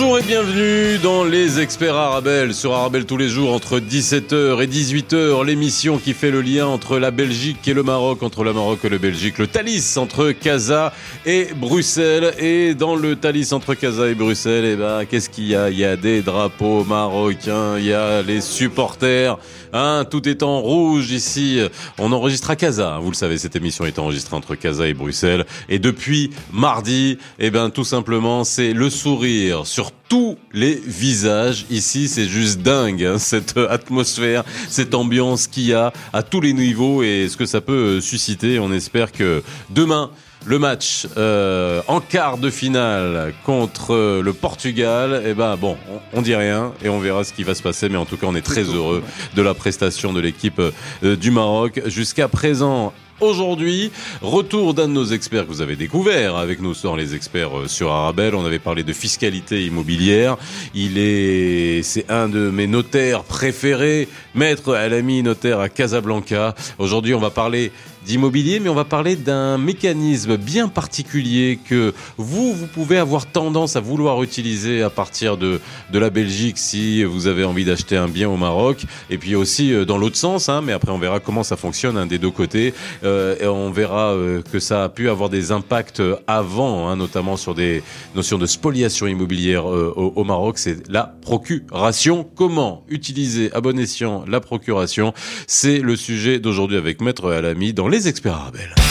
Bonjour et bienvenue dans les experts Arabelle sur Arabelle tous les jours entre 17h et 18h l'émission qui fait le lien entre la Belgique et le Maroc entre le Maroc et le Belgique le Thalys entre Casa et Bruxelles. Et dans le Thalys entre Casa et Bruxelles et eh ben qu'est-ce qu'il y a? Il y a des drapeaux marocains il y a les supporters hein, tout est en rouge ici. On enregistre à Casa hein. vous le savez cette émission est enregistrée entre Casa et Bruxelles. Et depuis mardi et eh ben tout simplement c'est le sourire sur tous les visages. Ici, c'est juste dingue, hein, cette atmosphère, cette ambiance qu'il y a à tous les niveaux et ce que ça peut euh, susciter. On espère que demain, le match euh, en quart de finale contre euh, le Portugal, eh ben bon, on, dit rien et on verra ce qui va se passer. Mais en tout cas, on est très heureux de la prestation de l'équipe du Maroc jusqu'à présent. Aujourd'hui, retour d'un de nos experts que vous avez découvert avec nous dans les experts euh, sur Arabelle. On avait parlé de fiscalité immobilière. Il est, c'est un de mes notaires préférés, maître Alami, notaire à Casablanca. Aujourd'hui, on va parler d'immobilier, mais on va parler d'un mécanisme bien particulier que vous, vous pouvez avoir tendance à vouloir utiliser à partir de, de la Belgique si vous avez envie d'acheter un bien au Maroc, et puis aussi euh, dans l'autre sens, hein, mais après on verra comment ça fonctionne hein, des deux côtés, euh, et on verra euh, que ça a pu avoir des impacts avant, hein, notamment sur des notions de spoliation immobilière au, au, Maroc, c'est la procuration. Comment utiliser à bon escient la procuration? C'est le sujet d'aujourd'hui avec Maître Alami dans les les experts Arabelle.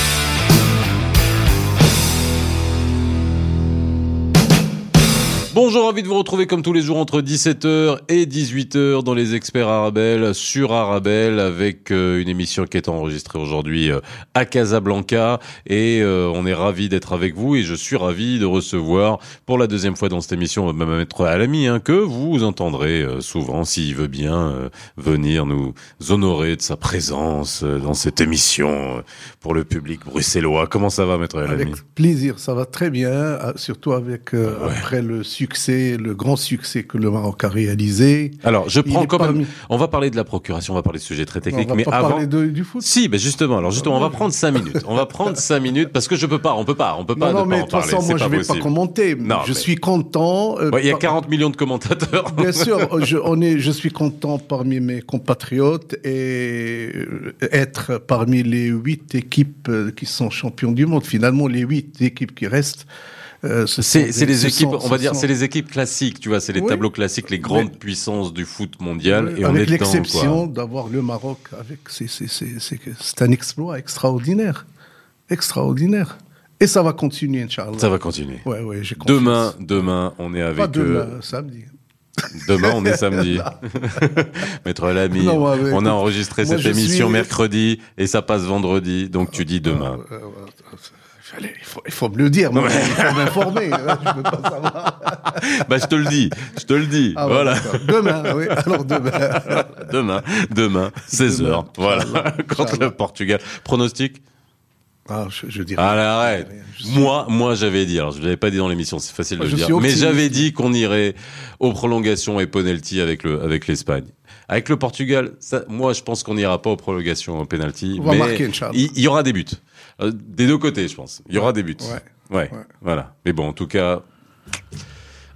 Bonjour, envie de vous retrouver comme tous les jours entre 17h et 18h dans les experts Arabelle sur Arabelle avec euh, une émission qui est enregistrée aujourd'hui euh, à Casablanca et euh, on est ravi d'être avec vous et je suis ravi de recevoir pour la deuxième fois dans cette émission ma maître Alami hein, que vous entendrez souvent s'il veut bien venir nous honorer de sa présence dans cette émission pour le public bruxellois. Comment ça va maître Alami Avec plaisir, ça va très bien, surtout avec après le succès succès, le grand succès que le Maroc a réalisé. Alors, je prends quand même. On va parler de la procuration, on va parler de sujets très techniques, mais pas avant. Parler de, du foot. Si, ben justement. Alors justement, on va prendre cinq minutes. On va prendre cinq minutes parce que je peux pas, on peut pas, on peut pas. Non, non mais de toute façon, moi, je vais pas commenter. Non, je suis content. Euh, il y a 40 millions de commentateurs. Bien sûr, je, on est, je suis content parmi mes compatriotes et euh, être parmi les huit équipes euh, qui sont champions du monde. Finalement, les huit équipes qui restent. Euh, c'est les équipes, on va dire, c'est les équipes classiques, tu vois, c'est les tableaux classiques, les grandes puissances du foot mondial. et avec l'exception d'avoir le Maroc, avec c'est un exploit extraordinaire, extraordinaire. Et ça va continuer, Inch'Allah. Ça va continuer. Ouais, ouais, demain, demain, on est avec. Pas demain, euh, samedi. Demain, on est samedi. Maître Lamy, on a enregistré cette émission mercredi et ça passe vendredi, donc tu dis demain. Il, faut, il faut me le dire, moi, il faut m'informer. Hein, je peux pas savoir. bah, je te le dis, je te le dis. Ah, voilà. demain, oui. Alors demain. demain, demain, 16h. Voilà. Contre le Portugal. Pronostic ah, je, je dirais. Allez, arrête. Moi, moi, j'avais dit, alors je l'avais pas dit dans l'émission, c'est facile de le dire, mais j'avais dit qu'on irait aux prolongations et penalty avec le, avec l'Espagne. Avec le Portugal, ça, moi, je pense qu'on n'ira pas aux prolongations et penalty. On va marquer, il, il y aura des buts. Euh, des deux côtés, je pense. Il y aura des buts. Ouais. ouais. Voilà. Mais bon, en tout cas,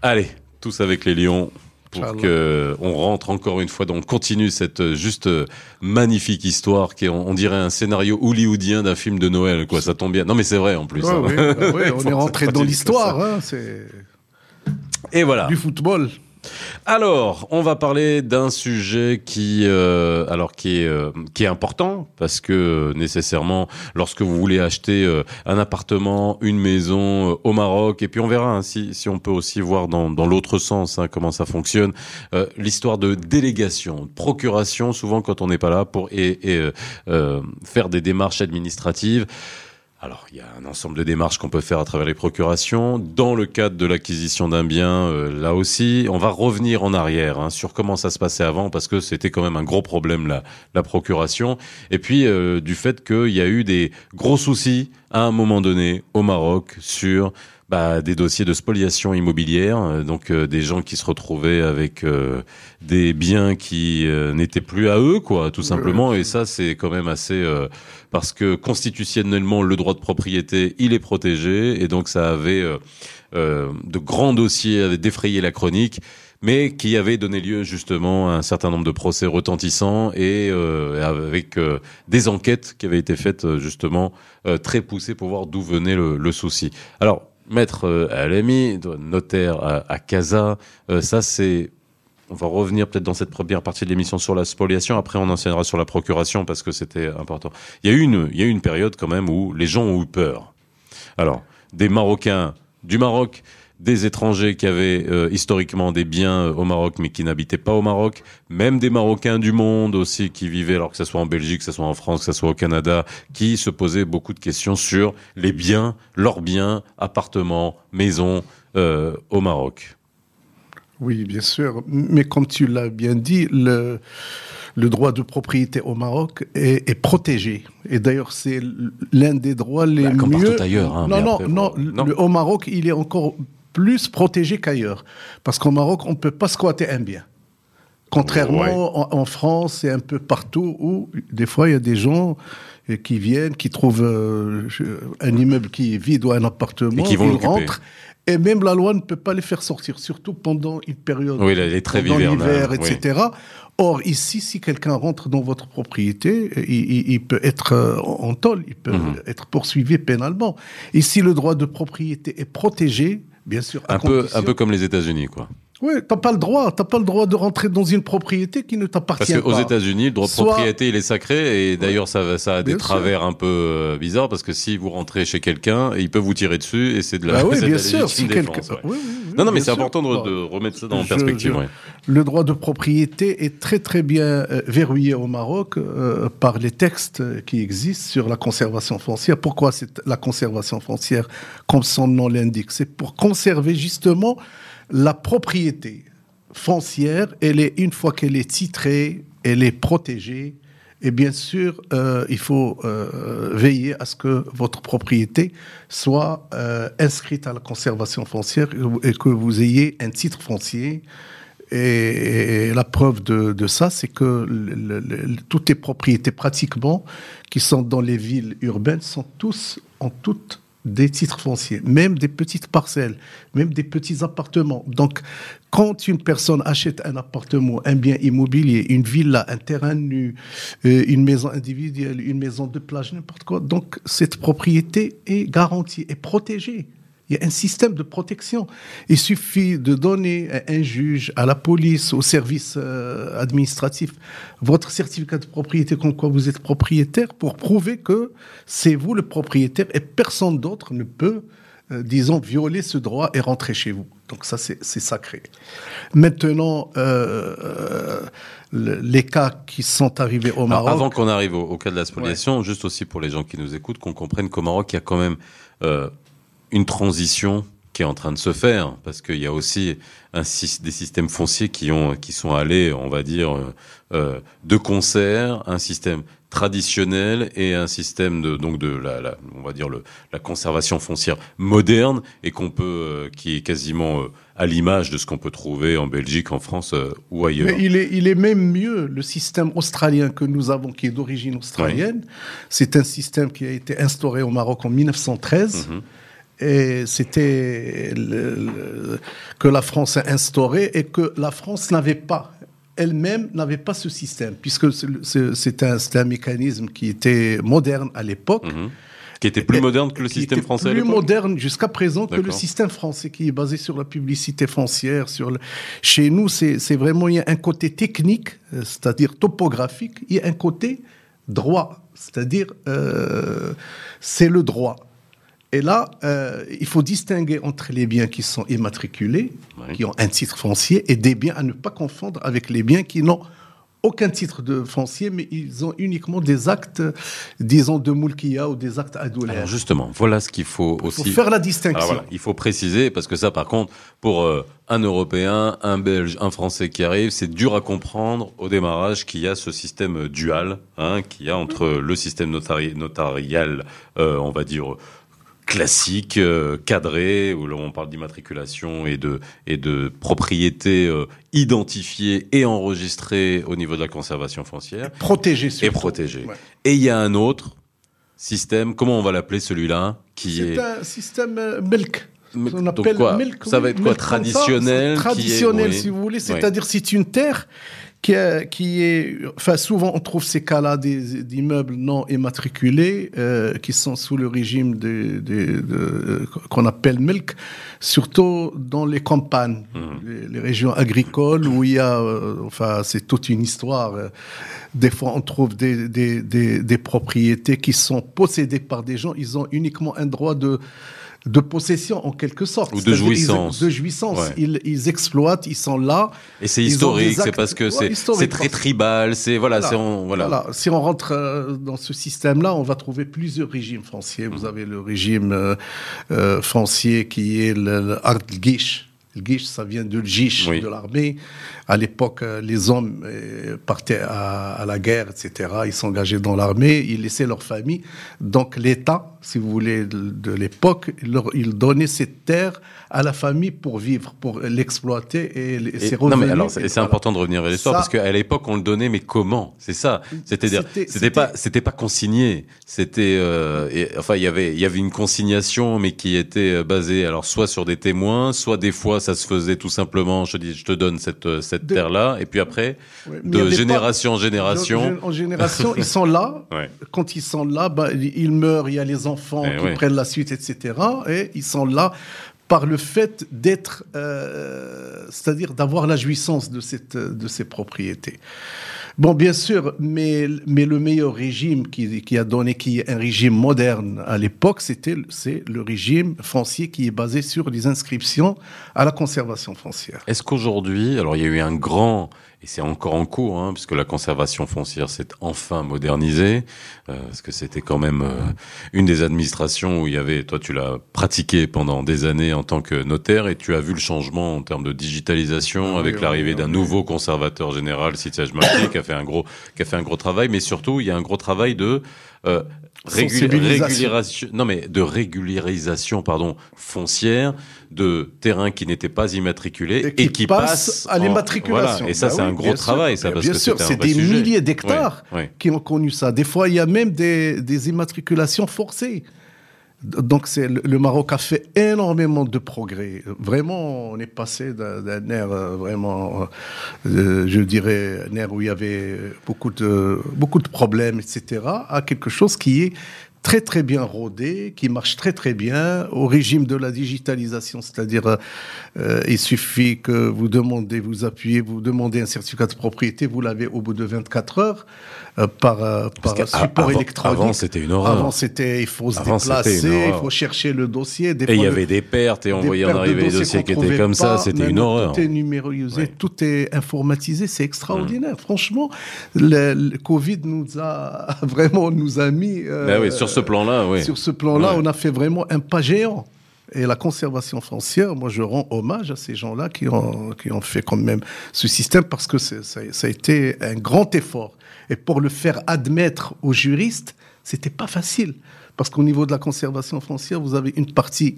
allez, tous avec les Lions pour que on rentre encore une fois, donc on continue cette euh, juste euh, magnifique histoire qui est, on, dirait un scénario hollywoodien d'un film de Noël, quoi. Ça tombe bien. Non, mais c'est vrai en plus. Hein. oui, on est rentré dans l'histoire. Hein, c'est et voilà. Du football. Alors, on va parler d'un sujet qui, euh, alors qui est euh, qui est important parce que nécessairement, lorsque vous voulez acheter euh, un appartement, une maison au Maroc, et puis on verra hein, si si on peut aussi voir dans dans l'autre sens hein, comment ça fonctionne, l'histoire de délégation, de procuration, souvent quand on n'est pas là pour et, et faire des démarches administratives. Alors, il y a un ensemble de démarches qu'on peut faire à travers les procurations. Dans le cadre de l'acquisition d'un bien, euh, là aussi, on va revenir en arrière hein, sur comment ça se passait avant, parce que c'était quand même un gros problème, la, la procuration. Et puis, euh, du fait qu'il y a eu des gros soucis à un moment donné au Maroc sur bah, des dossiers de spoliation immobilière, euh, donc euh, des gens qui se retrouvaient avec euh, des biens qui n'étaient plus à eux, quoi, tout simplement. Et ça, c'est quand même assez parce que constitutionnellement, le droit de propriété, il est protégé, et donc ça avait de grands dossiers, avait défrayé la chronique mais qui avait donné lieu justement à un certain nombre de procès retentissants et euh, avec euh, des enquêtes qui avaient été faites justement euh, très poussées pour voir d'où venait le, le, souci. Alors, maître Alemi, notaire à, à Casa, ça c'est on va revenir peut-être dans cette première partie de l'émission sur la spoliation. Après, on enseignera sur la procuration parce que c'était important. Il y a eu une, il y a une période quand même où les gens ont eu peur. Alors, des Marocains du Maroc des étrangers qui avaient euh, historiquement des biens euh, au Maroc mais qui n'habitaient pas au Maroc, même des Marocains du monde aussi qui vivaient, alors que ce soit en Belgique, que ce soit en France, que ce soit au Canada, qui se posaient beaucoup de questions sur les biens, leurs biens, appartements, maisons euh, au Maroc. Oui, bien sûr. Mais comme tu l'as bien dit, le, le droit de propriété au Maroc est, est protégé. Et d'ailleurs, c'est l'un des droits les bah, comme mieux. ailleurs. Hein, non, non, non, non, au Maroc, il est encore plus protégé qu'ailleurs. Parce qu'au Maroc, on ne peut pas squatter un bien. Contrairement en, France et un peu partout où, des fois, il y a des gens euh, qui viennent, qui trouvent euh, un immeuble qui est vide ou un appartement, et qui vont ils rentrent. Et même la loi ne peut pas les faire sortir, surtout pendant une période. Oui, les l'hiver, etc. Or, ici, si quelqu'un rentre dans votre propriété, il, peut être euh, en tôle, il peut mhm. être poursuivi pénalement. Ici, le droit de propriété est protégé Bien sûr. Un peu, un peu comme les États-Unis, quoi. Oui, t'as pas le droit, t'as pas le droit de rentrer dans une propriété qui ne t'appartient pas. Parce qu'aux États-Unis, le droit de propriété, il est sacré, et d'ailleurs, ça, ça a des travers un peu euh, bizarres, parce que si vous rentrez chez quelqu'un, ils peuvent vous tirer dessus, et c'est de la, bah oui, bien sûr, si défense. Oui, oui, non, non, mais c'est important de, remettre ça dans perspective. Le droit de propriété est très très bien euh, verrouillé au Maroc euh, par les textes qui existent sur la conservation foncière. Pourquoi c'est la conservation foncière, comme son nom l'indique? C'est pour conserver justement la propriété foncière, elle est, une fois qu'elle est titrée, elle est protégée. Et bien sûr, euh, il faut euh, veiller à ce que votre propriété soit euh, inscrite à la conservation foncière et que vous ayez un titre foncier. Et, la preuve de, ça, c'est que toutes les propriétés pratiquement qui sont dans les villes urbaines sont tous en toutes des titres fonciers, même des petites parcelles, même des petits appartements. Donc, quand une personne achète un appartement, un bien immobilier, une villa, un terrain nu, euh, une maison individuelle, une maison de plage, n'importe quoi, donc cette propriété est garantie, est protégée. Il y a un système de protection. Il suffit de donner à un juge, à la police, au service euh, administratif, votre certificat de propriété comme quoi vous êtes propriétaire pour prouver que c'est vous le propriétaire et personne d'autre ne peut, euh, disons, violer ce droit et rentrer chez vous. Donc ça, c'est sacré. Maintenant, euh, les cas qui sont arrivés au Maroc. avant qu'on arrive au, cas de la spoliation, juste aussi pour les gens qui nous écoutent, qu'on comprenne qu'au Maroc, il y a quand même une transition qui est en train de se faire, parce qu'il y a aussi un, des systèmes fonciers qui, ont, qui sont allés, on va dire, euh, euh, de concert, un système traditionnel et un système de donc de la, la on va dire le, la conservation foncière moderne et qu'on peut euh, qui est quasiment à l'image de ce qu'on peut trouver en Belgique, en France ou ailleurs. Mais il est il est même mieux le système australien que nous avons qui est d'origine australienne. C'est un système qui a été instauré au Maroc en 1913 et c'était que la France a instauré et que la France n'avait pas elle-même n'avait pas ce système, puisque c'est un, un, mécanisme qui était moderne à l'époque. Mhm. Qui était plus moderne que le système français Plus moderne jusqu'à présent que le système français, qui est basé sur la publicité foncière. Sur le... Chez nous, c'est vraiment, il y a un côté technique, euh, c'est-à-dire topographique, il y a un côté droit, c'est-à-dire euh, c'est le droit. Et là, euh, il faut distinguer entre les biens qui sont immatriculés, qui ont un titre foncier, et des biens à ne pas confondre avec les biens qui n'ont aucun titre de foncier, mais ils ont uniquement des actes, disons, de mulkia ou des actes adulaires. Alors justement, voilà ce qu'il faut aussi. Il faut faire la distinction. Voilà, il faut préciser, parce que ça, par contre, pour euh, un Européen, un Belge, un Français qui arrive, c'est dur à comprendre au démarrage qu'il y a ce système dual, hein, qu'il y a entre le système notarial, euh, on va dire, classique, euh, cadré, où on parle d'immatriculation et de, et de propriété euh, identifiée et enregistrée au niveau de la conservation foncière. Protégée, Et protégée. Et il y a un autre système, comment on va l'appeler celui-là qui est... un système euh, milk. On appelle quoi milk, Ça va être quoi Traditionnel Traditionnel, si vous voulez. C'est-à-dire, c'est une terre qui, qui est, enfin souvent on trouve ces cas-là d'immeubles non immatriculés euh, qui sont sous le régime de, de, de qu'on appelle milk, surtout dans les campagnes, mmh. les, régions agricoles où il y a, euh, enfin c'est toute une histoire. Des fois on trouve des, des, des, des propriétés qui sont possédées par des gens, ils ont uniquement un droit de de possession en quelque sorte. Ou de jouissance. de jouissance. Ils, exploitent, ils sont là. Et c'est historique, c'est parce que c'est très tribal, c'est voilà, voilà. voilà. Si on rentre euh, dans ce système-là, on va trouver plusieurs régimes fonciers. Vous mmh. avez le régime euh, euh, foncier qui est le, le le guiche, ça vient de l'gish, de l'armée. À l'époque, euh, les hommes euh, partaient à, la guerre, etc. Ils s'engageaient dans l'armée, ils laissaient leur famille. Donc l'État, si vous voulez, de, l'époque, il, donnait cette terre à la famille pour vivre, pour l'exploiter et, et, ses revenus. Non, mais alors, c'est important de revenir à l'histoire parce qu'à l'époque, on le donnait, mais comment? C'est ça. C'est-à-dire, c'était pas, c'était pas consigné. C'était, euh, enfin, il y avait, il y avait une consignation, mais qui était basée, alors soit sur des témoins, soit des fois ça se faisait tout simplement, je dis, je te donne cette, euh, terre-là, et puis après, de génération en génération. En génération, ils sont là. Quand ils sont là, bah, ils meurent, il y a les enfants eh qui prennent la suite, etc. Et ils sont là par le fait d'être, euh, c'est-à-dire d'avoir la jouissance de, cette, de ces propriétés. Bon, bien sûr, mais, mais le meilleur régime qui, a donné, qui est un régime moderne à l'époque, c'était c'est le régime foncier qui est basé sur les inscriptions à la conservation foncière. Est-ce qu'aujourd'hui, alors il y a eu un grand et c'est encore en cours, hein, puisque la conservation foncière s'est enfin modernisée, euh, parce que c'était quand même euh, une des administrations où il y avait, toi tu l'as pratiqué pendant des années en tant que notaire, et tu as vu le changement en termes de digitalisation ah avec l'arrivée d'un nouveau conservateur général, Sitage Marquet, qui a fait un gros, qui a fait un gros travail, mais surtout il y a un gros travail de euh, régularisation, non mais de régularisation pardon foncière de terrains qui n'étaient pas immatriculés et, qui, passent à l'immatriculation. Voilà. Et ça, bah c'est un gros travail, ça, parce bien sûr, c'est des milliers d'hectares qui ont connu ça. Des fois, il y a même des, des immatriculations forcées. Donc c'est le Maroc a fait énormément de progrès. Vraiment, on est passé d'un air euh, vraiment, euh, je dirais, un air où il y avait beaucoup de beaucoup de problèmes, etc., à quelque chose qui est très très bien rodé, qui marche très très bien au régime de la digitalisation, c'est-à-dire euh, il suffit que vous demandez, vous appuyez, vous demandez un certificat de propriété, vous l'avez au bout de 24 heures. Euh, par, euh, par support électronique. Avant, c'était une horreur. Avant, c'était, il faut se déplacer, il faut chercher le dossier. Des et il y avait des pertes et on voyait en arriver des dossiers qui étaient comme ça, c'était une horreur. Tout est numérisé, tout est informatisé, c'est extraordinaire. Franchement, le, Covid nous a vraiment nous a mis. Euh, ben oui, sur ce plan-là, oui. Sur ce plan-là, on a fait vraiment un pas géant. Et la conservation foncière, moi, je rends hommage à ces gens-là qui ont, qui ont fait quand même ce système parce que ça, ça, a été un grand effort. Et pour le faire admettre aux juristes, c'était pas facile. Parce qu'au niveau de la conservation foncière, vous avez une partie,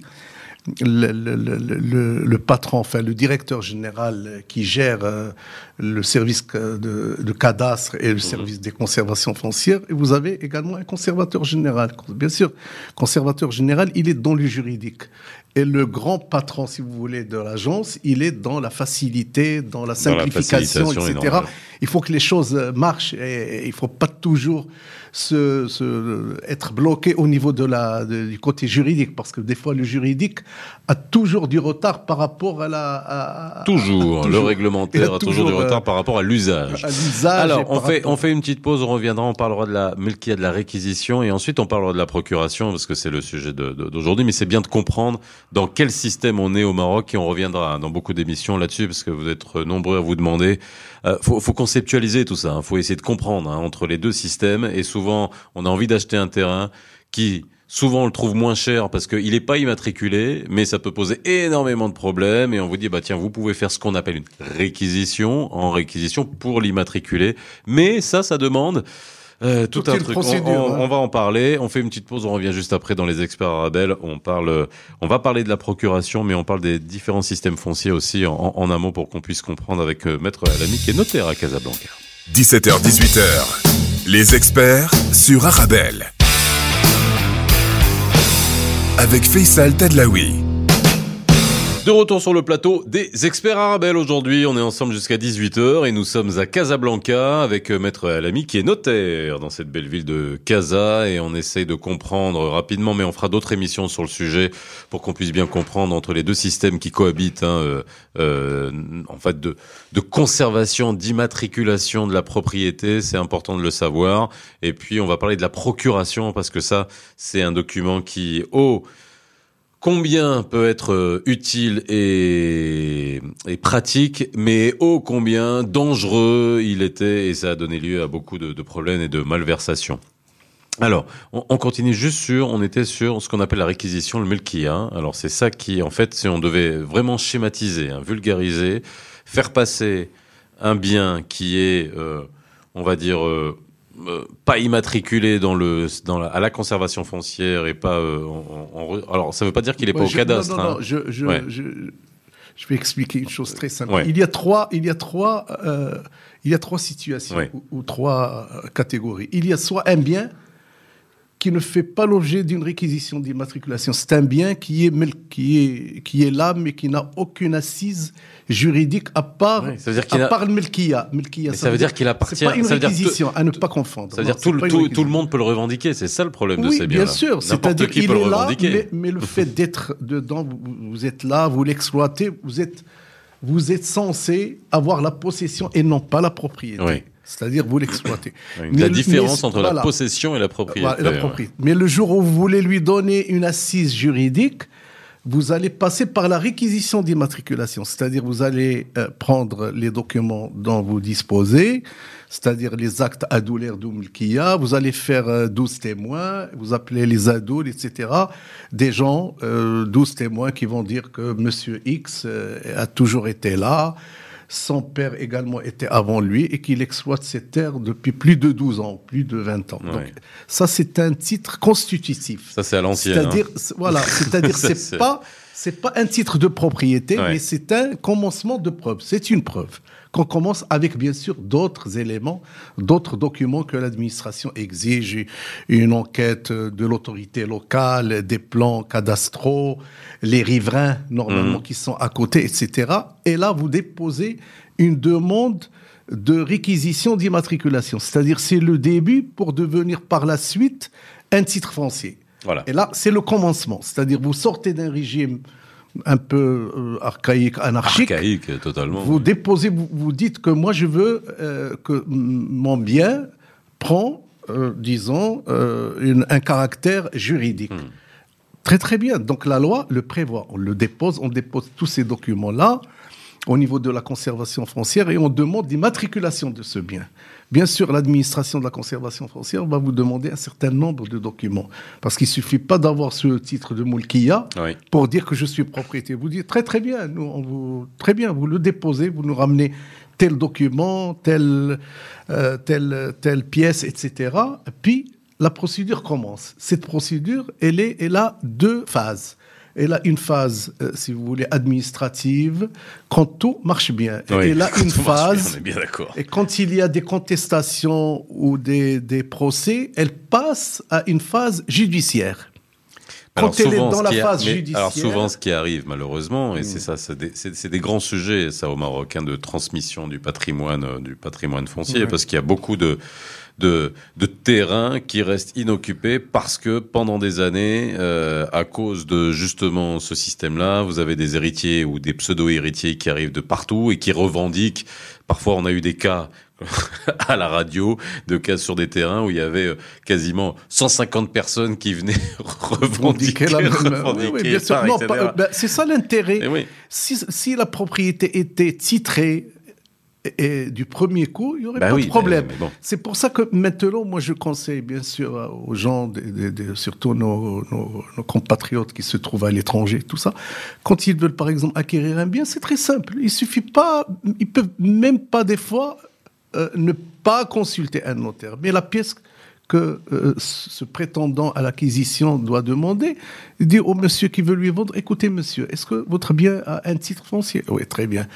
le, le, le, le patron, enfin le directeur général qui gère euh, le service de, de, cadastre et le mhm. service des conservations foncières. Et vous avez également un conservateur général. Bien sûr, conservateur général, il est dans le juridique. Et le grand patron, si vous voulez, de l'agence, il est dans la facilité, dans la simplification, etc. Il faut que les choses marchent et, il ne faut pas toujours se, se, être bloqué au niveau de la, du côté juridique, parce que des fois, le juridique, a toujours du retard par rapport à la. À, à, toujours, le réglementaire a, toujours, du retard par rapport à l'usage. Alors, on fait, on fait une petite pause, on reviendra, on parlera de la Melkia, de la réquisition, et ensuite on parlera de la procuration, parce que c'est le sujet d'aujourd'hui, mais c'est bien de comprendre dans quel système on est au Maroc, et on reviendra dans beaucoup d'émissions là-dessus, parce que vous êtes nombreux à vous demander. Euh, faut, faut conceptualiser tout ça, il hein, faut essayer de comprendre hein, entre les deux systèmes, et souvent on a envie d'acheter un terrain qui Souvent, on le trouve moins cher parce qu'il n'est pas immatriculé, mais ça peut poser énormément de problèmes. Et on vous dit, bah tiens, vous pouvez faire ce qu'on appelle une réquisition en réquisition pour l'immatriculer. Mais ça, ça demande euh, tout un truc. On, hein. on, va en parler. On fait une petite pause. On revient juste après dans les experts arabes. On parle, on va parler de la procuration, mais on parle des différents systèmes fonciers aussi en, en amont pour qu'on puisse comprendre avec euh, Maître Alami qui est notaire à Casablanca. 17h, 18h. Les experts sur Arabelle avec Faisal Tadlaoui. De retour sur le plateau des experts arabes aujourd'hui. On est ensemble jusqu'à 18h et nous sommes à Casablanca avec euh, Maître Alami qui est notaire dans cette belle ville de Casa et on essaye de comprendre rapidement, mais on fera d'autres émissions sur le sujet pour qu'on puisse bien comprendre entre les deux systèmes qui cohabitent, hein, euh, euh, en fait, de, de conservation, d'immatriculation de la propriété. C'est important de le savoir. Et puis, on va parler de la procuration parce que ça, c'est un document qui, oh, combien peut être euh, utile et, pratique, mais ô combien dangereux il était, et ça a donné lieu à beaucoup de, problèmes et de malversations. Alors, on, continue juste sur, on était sur ce qu'on appelle la réquisition, le melkia. Alors c'est ça qui, en fait, si on devait vraiment schématiser, hein, vulgariser, faire passer un bien qui est, euh, on va dire, euh, euh, pas immatriculé dans le dans la, à la conservation foncière et pas euh, en, alors ça veut pas dire qu'il est pas au cadastre. Non, non, hein. je, je, je, je, vais expliquer une chose très simple. Il y a trois il y a trois euh, il y a trois situations ou, ou, trois catégories. Il y a soit un bien qui ne fait pas l'objet d'une réquisition d'immatriculation. C'est un bien qui est, qui est, qui est là, mais qui n'a aucune assise juridique à part, ça veut dire qu'il a... part le Melkia. ça, ça, veut dire, qu'il appartient. C'est pas une réquisition, à ne pas confondre. Ça veut dire tout, tout, tout, le monde peut le revendiquer. C'est ça le problème de ces biens. bien sûr. C'est-à-dire qu'il est là, mais, mais, le fait d'être dedans, vous, vous, êtes là, vous l'exploitez, vous êtes, vous êtes censé avoir la possession et non pas la propriété. Oui. C'est-à-dire vous l'exploitez. la différence entre la possession et la propriété. Mais le jour où vous voulez lui donner une assise juridique, vous allez passer par la réquisition d'immatriculation. C'est-à-dire vous allez euh, prendre les documents dont vous disposez, c'est-à-dire les actes adoulaires d'Oumlkia, vous allez faire 12 euh, témoins, vous appelez les adouls, etc. Des gens, euh, 12 témoins qui vont dire que Monsieur X euh, a toujours été là, son père également était avant lui et qu'il exploite ces terres depuis plus de 12 ans, plus de 20 ans. Donc, ça, c'est un titre constitutif. Ça, c'est à l'ancienne. C'est-à-dire, hein. voilà, c'est-à-dire, c'est pas, c'est pas un titre de propriété, mais c'est un commencement de preuve. C'est une preuve qu'on commence avec bien sûr d'autres éléments, d'autres documents que l'administration exige, une enquête de l'autorité locale, des plans cadastraux, les riverains normalement mmh. qui sont à côté, etc. Et là, vous déposez une demande de réquisition d'immatriculation. C'est-à-dire, c'est le début pour devenir par la suite un titre foncier. Voilà. Et là, c'est le commencement. C'est-à-dire, vous sortez d'un régime un peu euh, archaïque, anarchique. Archaïque, totalement. Vous déposez, vous, dites que moi je veux euh, que mon bien prend, euh, disons, un caractère juridique. Hmm. Très très bien. Donc la loi le prévoit. On le dépose, on dépose tous ces documents-là au niveau de la conservation foncière et on demande l'immatriculation de ce bien. Bien sûr, l'administration de la conservation foncière va vous demander un certain nombre de documents. Parce qu'il ne suffit pas d'avoir ce titre de Moulkia pour dire que je suis propriétaire. Vous dites très très bien, nous, on vous, très bien, vous le déposez, vous nous ramenez tel document, telle, euh, telle, telle pièce, etc. Puis la procédure commence. Cette procédure, elle, est, elle a deux phases elle a une phase, euh, si vous voulez, administrative, quand tout marche bien. Oui, elle a une phase, bien, et quand il y a des contestations ou des, des procès, elle passe à une phase judiciaire. quand elle est dans la phase judiciaire. Alors souvent, ce qui arrive malheureusement, et c'est ça, c'est des, des, grands sujets, ça au Maroc, hein, de transmission du patrimoine, euh, du patrimoine foncier, parce qu'il y a beaucoup de de, de terrain qui restent inoccupés parce que pendant des années, euh, à cause de justement ce système-là, vous avez des héritiers ou des pseudo-héritiers qui arrivent de partout et qui revendiquent. Parfois, on a eu des cas à la radio de cas sur des terrains où il y avait euh, quasiment 150 personnes qui venaient revendiquer, la oui, ben, c'est ça l'intérêt. Si, si, la propriété était titrée et, du premier coup, il n'y aurait bah pas de problème. C'est pour ça que maintenant, moi, je conseille bien sûr aux gens, surtout nos, nos, compatriotes qui se trouvent à l'étranger, tout ça, quand ils veulent par exemple acquérir un bien, c'est très simple. Il suffit pas, ils peuvent même pas des fois euh, ne pas consulter un notaire. Mais la pièce que euh, ce prétendant à l'acquisition doit demander, il dit au monsieur qui veut lui vendre, écoutez monsieur, est-ce que votre bien a un titre foncier? Oui, très bien.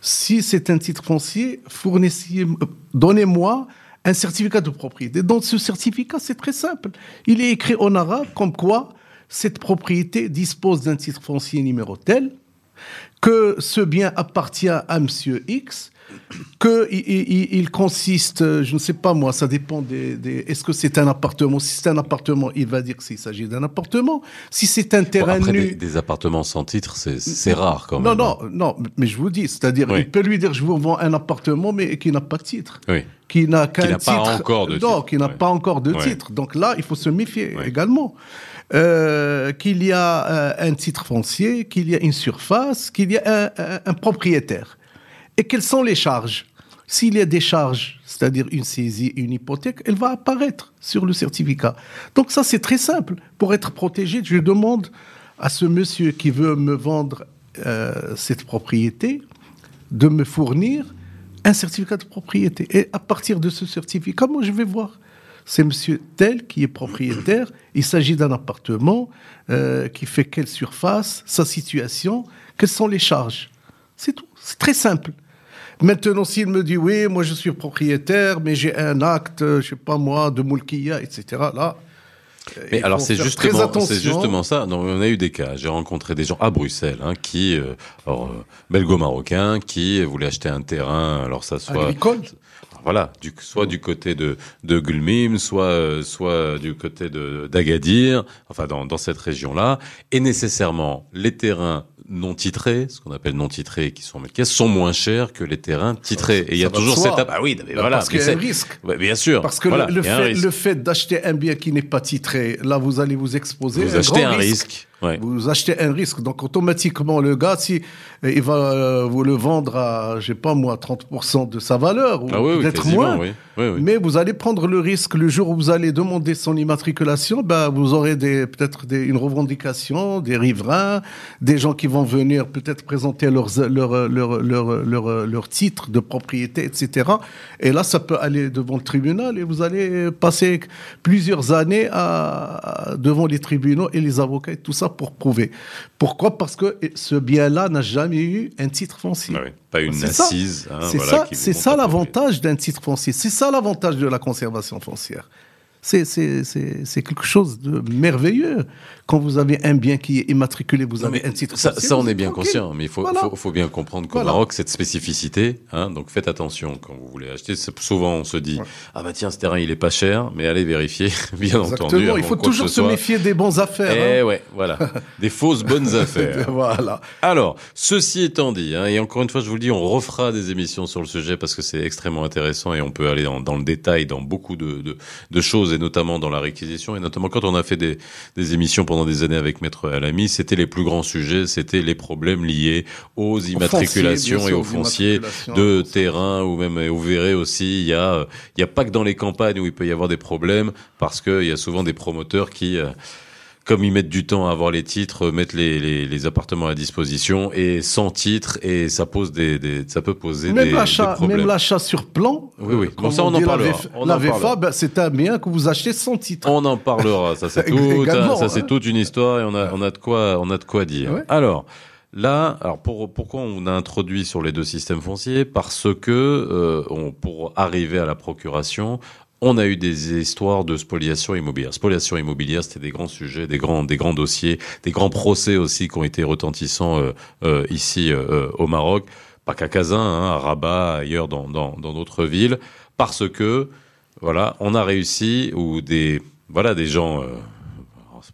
Si c'est un titre foncier, fournissez, euh, donnez-moi un certificat de propriété. Dans ce certificat, c'est très simple. Il est écrit en arabe comme quoi cette propriété dispose d'un titre foncier numéro tel, que ce bien appartient à monsieur X, que il, consiste, je ne sais pas moi, ça dépend des. est-ce que c'est un appartement? Si c'est un appartement, il va dire qu'il s'agit d'un appartement. Si c'est un terrain nu. Des, appartements sans titre, c'est rare quand même. Non, non, non, mais je vous dis, c'est-à-dire, il peut lui dire je vous vends un appartement, mais qui n'a pas de titre. Oui. Qui n'a qu'un titre. Pas encore de non, qui n'a pas encore de titre. Donc là, il faut se méfier également. Euh, qu'il y a euh, un titre foncier, qu'il y a une surface, qu'il y a un propriétaire. Et quelles sont les charges? S'il y a des charges, c'est-à-dire une saisie, une hypothèque, elle va apparaître sur le certificat. Donc ça, c'est très simple. Pour être protégé, je demande à ce monsieur qui veut me vendre euh, cette propriété de me fournir un certificat de propriété. Et à partir de ce certificat, moi, je vais voir. C'est monsieur tel qui est propriétaire. Il s'agit d'un appartement euh, qui fait quelle surface, sa situation, quelles sont les charges? C'est tout. C'est très simple. Maintenant, s'il me dit oui, moi je suis propriétaire, mais j'ai un acte, je sais pas moi, de Moulkia, etc. Là. Mais alors c'est justement, c'est justement ça. Donc, on a eu des cas. J'ai rencontré des gens à Bruxelles hein, qui, euh, euh, belgo-marocains, qui voulaient acheter un terrain. Alors ça soit agricole. Voilà, du, soit du côté de, de Gulmim, soit, euh, soit du côté de d'Agadir, enfin dans, dans cette région-là, et nécessairement les terrains non titrés, ce qu'on appelle non titrés, qui sont en sont moins chers que les terrains titrés. Et il y a toujours cette ah oui, mais voilà, parce qu'il y a un risque. bien sûr. Parce que le, fait, le fait d'acheter un bien qui n'est pas titré, là vous allez vous exposer. Vous achetez un risque. Vous achetez un risque. Donc automatiquement, le gars, si euh, il va euh, vous le vendre à, je sais pas moi, 30% de sa valeur, ou ah peut-être moins, mais vous allez prendre le risque le jour où vous allez demander son immatriculation, ben, vous aurez des, peut-être des, une revendication, des riverains, des gens qui vont venir peut-être présenter leurs, leur, leur, leur, leur, leur titre de propriété, etc. Et là, ça peut aller devant le tribunal et vous allez passer plusieurs années à, devant les tribunaux et les avocats et tout ça pour prouver. Pourquoi? Parce que ce bien-là n'a jamais eu un titre foncier. Ah pas une assise. Hein, c'est ça, c'est ça l'avantage d'un titre foncier. C'est ça l'avantage de la conservation foncière. C'est quelque chose de merveilleux. Quand vous avez un bien qui est immatriculé, vous avez un titre. Ça, ça on est bien conscient, mais il faut, faut, faut, bien comprendre qu'au Maroc, cette spécificité, hein, donc faites attention quand vous voulez acheter. Souvent, on se dit ah bah tiens, ce terrain il est pas cher, mais allez vérifier, bien entendu. Il faut toujours se méfier des bonnes affaires. Eh hein. ouais, voilà, des fausses bonnes affaires. voilà. Alors, ceci étant dit, hein, et encore une fois, je vous le dis, on refera des émissions sur le sujet parce que c'est extrêmement intéressant et on peut aller dans, dans le détail dans beaucoup de, de, de choses et notamment dans la réquisition, et notamment quand on a fait des, des émissions pendant des années avec Maître Alami, c'était les plus grands sujets, c'était les problèmes liés aux immatriculations et aux fonciers de terrain, ou même, vous verrez aussi, il y a, il y a pas que dans les campagnes où il peut y avoir des problèmes, parce qu'il y a souvent des promoteurs qui, euh, comme ils mettent du temps à avoir les titres, mettent les, les, les, appartements à disposition et sans titre et ça pose des, des ça peut poser même des, l'achat, problèmes. Même l'achat sur plan. Oui oui. Bon ça on en parlera. La, VFA, ben, c'est un bien que vous achetez sans titre. On en parlera. Ça c'est tout. ça c'est hein. toute une histoire et on a on a de quoi on a de quoi dire. Ouais. Alors. Là, alors pour, pourquoi on a introduit sur les deux systèmes fonciers? Parce que euh, on, pour arriver à la procuration, on a eu des histoires de spoliation immobilière. Spoliation immobilière, c'était des grands sujets, des grands, des grands dossiers, des grands procès aussi qui ont été retentissants euh, euh, ici euh, au Maroc, pas qu'à Kazan, hein, à Rabat, ailleurs dans d'autres villes, parce que voilà, on a réussi ou des voilà des gens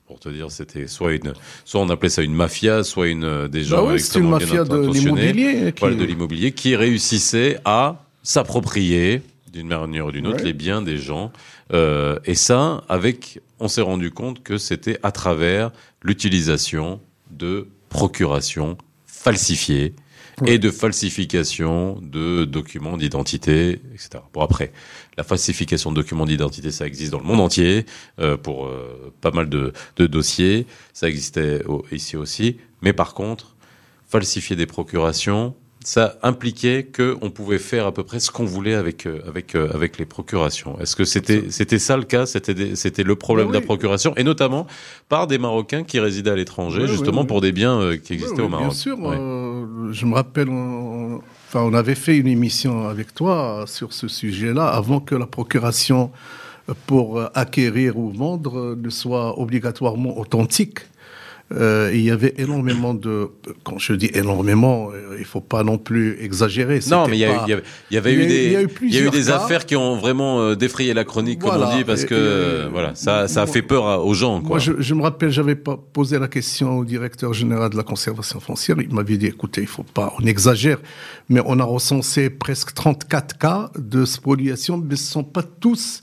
pour te dire, c'était soit une, soit on appelait ça une mafia, soit une des gens bah oui, une mafia de l'immobilier, qui... de l'immobilier qui réussissait à s'approprier d'une manière ou d'une autre les biens des gens. Euh, et ça, avec, on s'est rendu compte que c'était à travers l'utilisation de procurations falsifiées et de falsification de documents d'identité, etc. Bon après, la falsification de documents d'identité, ça existe dans le monde entier euh, pour euh, pas mal de, de, dossiers. Ça existait ici aussi. Mais par contre, falsifier des procurations, ça impliquait qu'on pouvait faire à peu près ce qu'on voulait avec euh, avec euh, avec les procurations. Est-ce que c'était c'était ça le cas? C'était c'était le problème de la procuration et notamment par des Marocains qui résidaient à l'étranger justement pour des biens euh, qui existaient au Maroc. Bien sûr, je me rappelle. enfin, on avait fait une émission avec toi sur ce sujet-là avant que la procuration pour acquérir ou vendre ne soit obligatoirement authentique. Euh, il y avait énormément de. Quand je dis énormément, euh, il faut pas non plus exagérer. Non, mais il y, avait eu des, il y a eu des affaires qui ont vraiment euh, défrayé la chronique, comme on dit, parce que voilà, ça, ça a fait peur aux gens. Quoi. Moi, je, je me rappelle, j'avais pas posé la question au directeur général de la conservation foncière. Il m'avait dit, écoutez, il faut pas, on exagère, mais on a recensé presque 34 cas de spoliation, mais ce sont pas tous,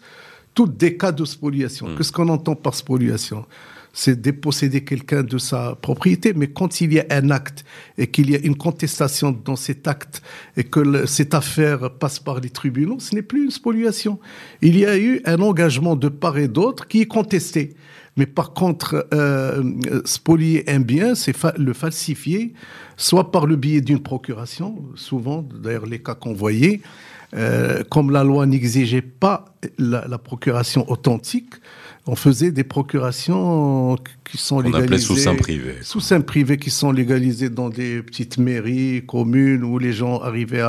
tous des cas de spoliation. Hmm. Qu'est-ce qu'on entend par spoliation? C'est déposséder quelqu'un de sa propriété, mais quand il y a un acte et qu'il y a une contestation dans cet acte et que cette affaire passe par les tribunaux, ce n'est plus une spoliation. Il y a eu un engagement de part et d'autre qui est contesté. Mais par contre, euh, spolier un bien, c'est le falsifier, soit par le biais d'une procuration, souvent, d'ailleurs les cas qu'on voyait, euh, comme la loi n'exigeait pas la procuration authentique, on faisait des procurations qui sont légalisées. On appelait sous sein privé. Sous sein privé qui sont légalisées dans des petites mairies, communes, où les gens arrivaient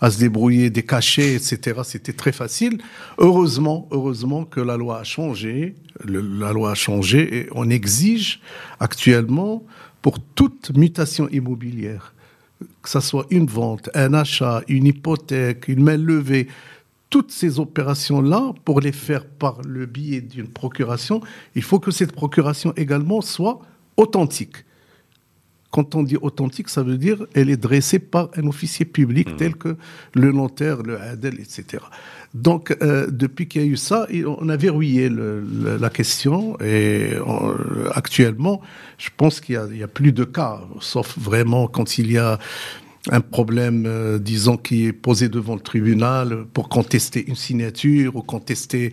à, se débrouiller des cachets, etc. C'était très facile. Heureusement, heureusement que la loi a changé. la loi a changé et on exige actuellement pour toute mutation immobilière, que ce soit une vente, un achat, une hypothèque, une main levée, toutes ces opérations-là, pour les faire par le biais d'une procuration, il faut que cette procuration également soit authentique. Quand on dit authentique, ça veut dire elle est dressée par un officier public mmh. tel que le notaire, le ADEL, etc. Donc, euh, depuis qu'il y a eu ça, on a verrouillé la question et actuellement, je pense qu'il n'y a, a, plus de cas, sauf vraiment quand il y a un problème, euh, disons, qui est posé devant le tribunal pour contester une signature ou contester,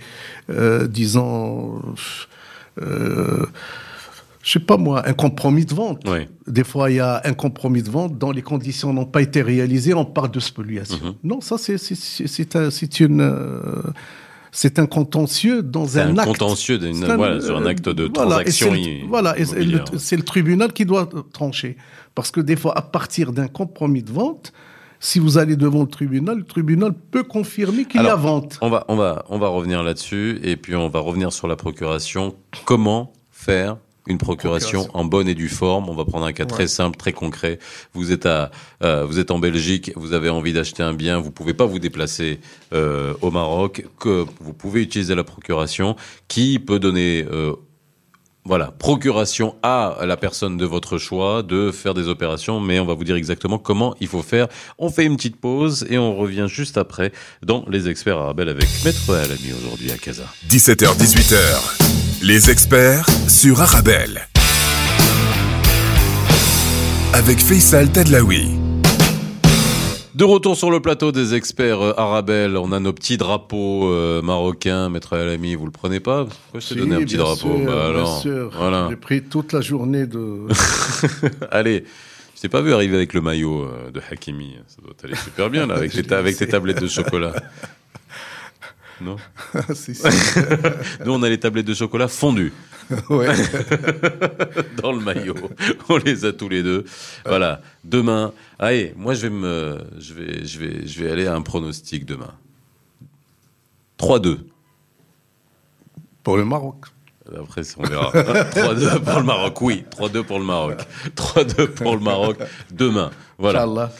euh, disons, euh, je sais pas moi, un compromis de vente. Des fois, il y a un compromis de vente dont les conditions n'ont pas été réalisées, on parle de spoliation. Mm-hmm. Non, ça, c'est une euh, c'est un contentieux dans un, un, acte. contentieux voilà, sur un acte de transaction. Voilà, c'est le, tribunal qui doit trancher. Parce que des fois, à partir d'un compromis de vente, si vous allez devant le tribunal, le tribunal peut confirmer qu'il y a vente. On va, on va, on va revenir là-dessus et puis on va revenir sur la procuration. Comment faire une procuration, en bonne et due forme. On va prendre un cas très simple, très concret. Vous êtes à, euh, vous êtes en Belgique, vous avez envie d'acheter un bien, vous pouvez pas vous déplacer euh, au Maroc, que vous pouvez utiliser la procuration, qui peut donner euh, voilà, procuration à la personne de votre choix de faire des opérations, mais on va vous dire exactement comment il faut faire. On fait une petite pause et on revient juste après dans Les Experts Arabel avec Maître Alami aujourd'hui à Casa. 17h, 18h. Les Experts sur Arabelle. Avec Faisal Tadlaoui. De retour sur le plateau des experts euh, Arabelle, on a nos petits drapeaux euh, marocains. Maître Alami, vous le prenez pas? Pourquoi je t'ai donné un petit drapeau? bah, alors, sûr. Voilà. J'ai pris toute la journée de. Allez. Je t'ai pas vu arriver avec le maillot euh, de Hakimi. Ça doit aller super bien là, avec, tes, avec tes tablettes de chocolat. Non si, si. Nous, on a les tablettes de chocolat fondues. Ouais. Dans le maillot. On les a tous les deux. Voilà. Demain. Allez, moi, je vais me, je vais, je vais, je vais aller à un pronostic demain. 3-2. Pour le Maroc. Après, on verra. 3-2 pour le Maroc, oui. 3-2 pour le Maroc. 3-2 pour le Maroc demain. Voilà. Inch'Allah.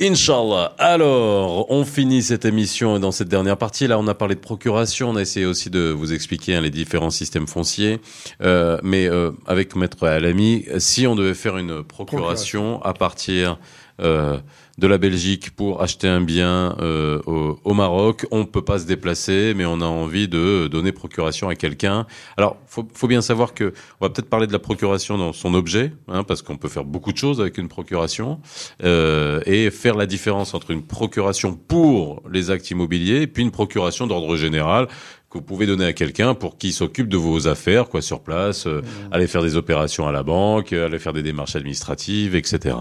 Inch'Allah. Alors, on finit cette émission dans cette dernière partie. Là, on a parlé de procuration. On a essayé aussi de vous expliquer hein, les différents systèmes fonciers. Euh, mais euh, avec Maître Alami, si on devait faire une procuration, à partir euh, de la Belgique pour acheter un bien euh, au, au, Maroc. On ne peut pas se déplacer, mais on a envie de donner procuration à quelqu'un. Alors, faut, faut bien savoir que on va peut-être parler de la procuration dans son objet, hein, parce qu'on peut faire beaucoup de choses avec une procuration, euh, et faire la différence entre une procuration pour les actes immobiliers et puis une procuration d'ordre général que vous pouvez donner à quelqu'un pour qu'il s'occupe de vos affaires, quoi, sur place, euh, mmh. aller faire des opérations à la banque, aller faire des démarches administratives, etc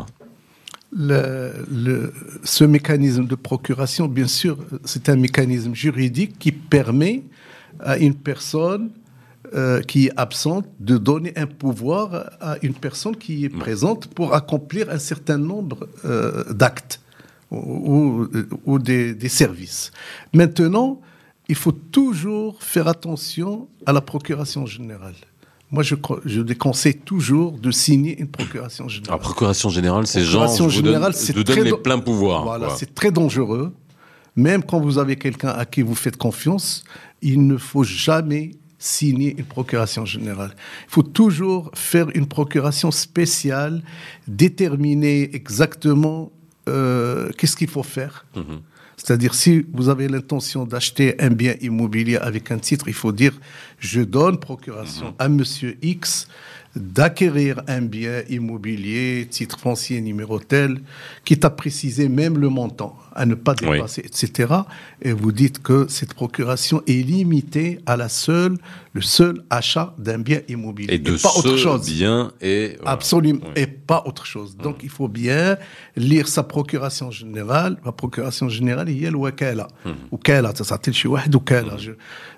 le, le, ce mécanisme de procuration, bien sûr, c'est un mécanisme juridique qui permet à une personne euh, qui est absente de donner un pouvoir à une personne qui est présente pour accomplir un certain nombre euh, d'actes ou, ou des, des, services. Maintenant, il faut toujours faire attention à la procuration générale. Moi, je, je déconseille toujours de signer une procuration générale. La procuration générale, c'est genre, je vous donne, vous donne les pleins pouvoirs. Voilà, c'est très dangereux. Même quand vous avez quelqu'un à qui vous faites confiance, il ne faut jamais signer une procuration générale. Il faut toujours faire une procuration spéciale, déterminer exactement euh, qu'est-ce qu'il faut faire. -hmm. C'est-à-dire, si vous avez l'intention d'acheter un bien immobilier avec un titre, il faut dire, je donne procuration -hmm. à monsieur X d'acquérir un bien immobilier, titre foncier, numéro tel, qui t'a précisé même le montant, à ne pas dépasser, oui. etc. Et vous dites que cette procuration est limitée à la seule, le seul achat d'un bien immobilier. Et de et pas autre chose. bien et... Absolument. Oui. Et pas autre chose. Donc, mmh. il faut bien lire sa procuration générale. La procuration générale, il y a le wakala. Ou kala, ça s'appelle chez ou kala.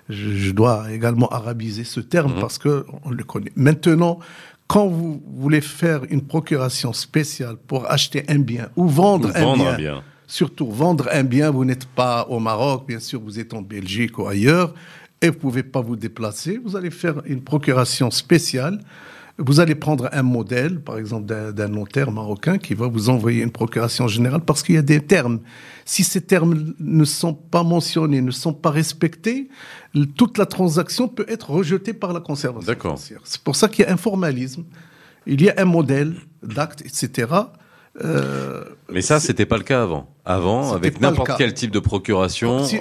Je, dois également arabiser ce terme parce que on le connaît. Maintenant, quand vous voulez faire une procuration spéciale pour acheter un bien ou vendre, ou un, vendre bien, un, bien, surtout vendre un bien, vous n'êtes pas au Maroc, bien sûr, vous êtes en Belgique ou ailleurs, et vous pouvez pas vous déplacer, vous allez faire une procuration spéciale. Vous allez prendre un modèle, par exemple, d'un notaire marocain qui va vous envoyer une procuration générale parce qu'il y a des termes. Si ces termes ne sont pas mentionnés, ne sont pas respectés, toute la transaction peut être rejetée par la conservation foncière. C'est pour ça qu'il y a un formalisme. Il y a un modèle d'acte, etc. Euh, Mais ça, c'était pas le cas avant. Avant, avec n'importe quel type de procuration, si,